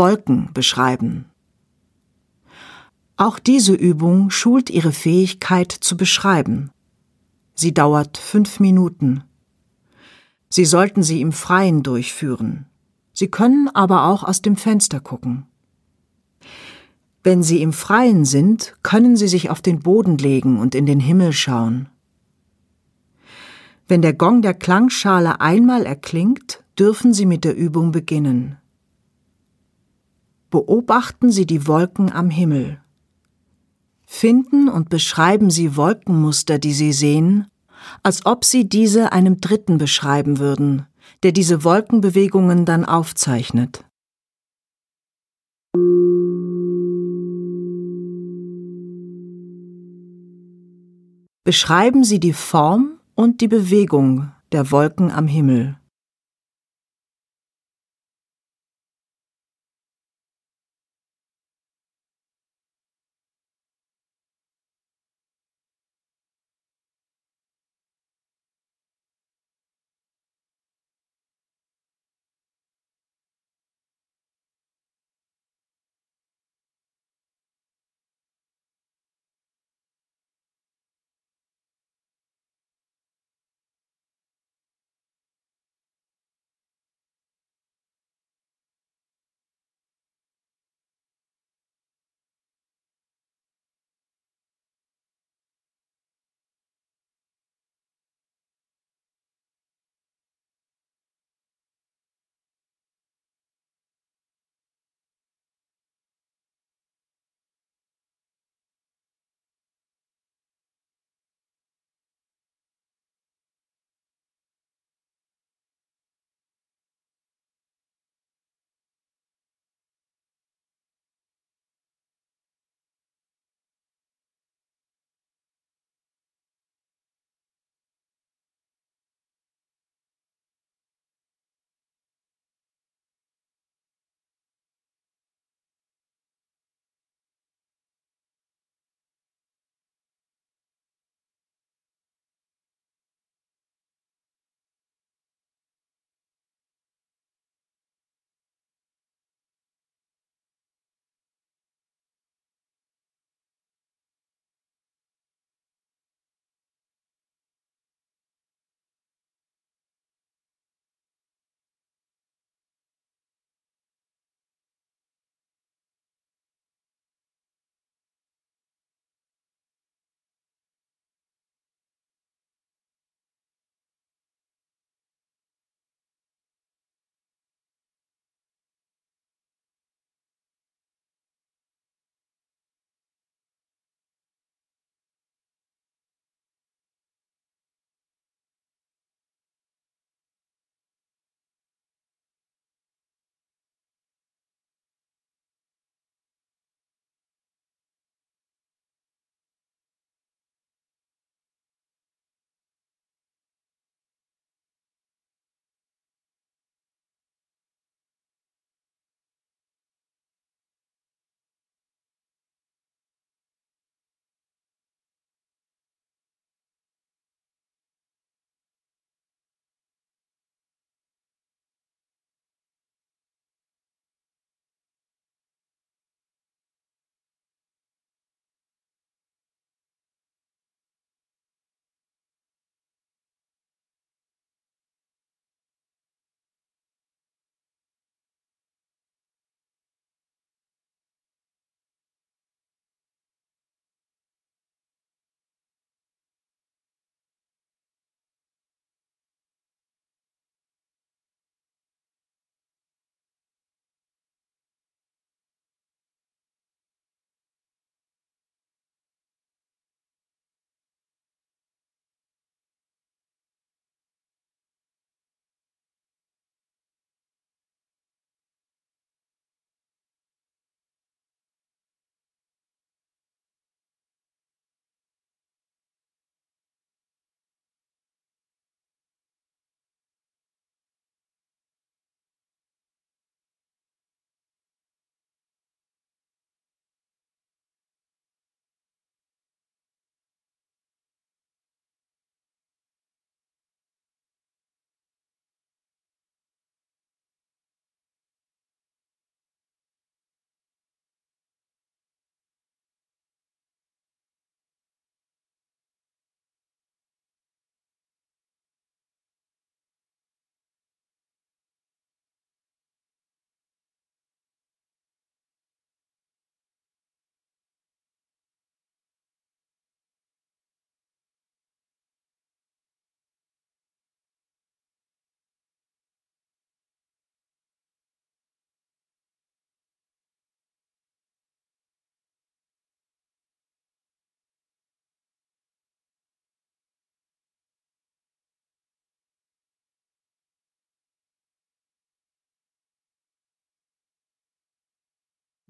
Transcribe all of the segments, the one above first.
Wolken beschreiben. Auch diese Übung schult Ihre Fähigkeit zu beschreiben. Sie dauert fünf Minuten. Sie sollten sie im Freien durchführen. Sie können aber auch aus dem Fenster gucken. Wenn Sie im Freien sind, können Sie sich auf den Boden legen und in den Himmel schauen. Wenn der Gong der Klangschale einmal erklingt, dürfen Sie mit der Übung beginnen. Beobachten Sie die Wolken am Himmel. Finden und beschreiben Sie Wolkenmuster, die Sie sehen, als ob Sie diese einem Dritten beschreiben würden, der diese Wolkenbewegungen dann aufzeichnet. Beschreiben Sie die Form und die Bewegung der Wolken am Himmel.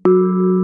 Música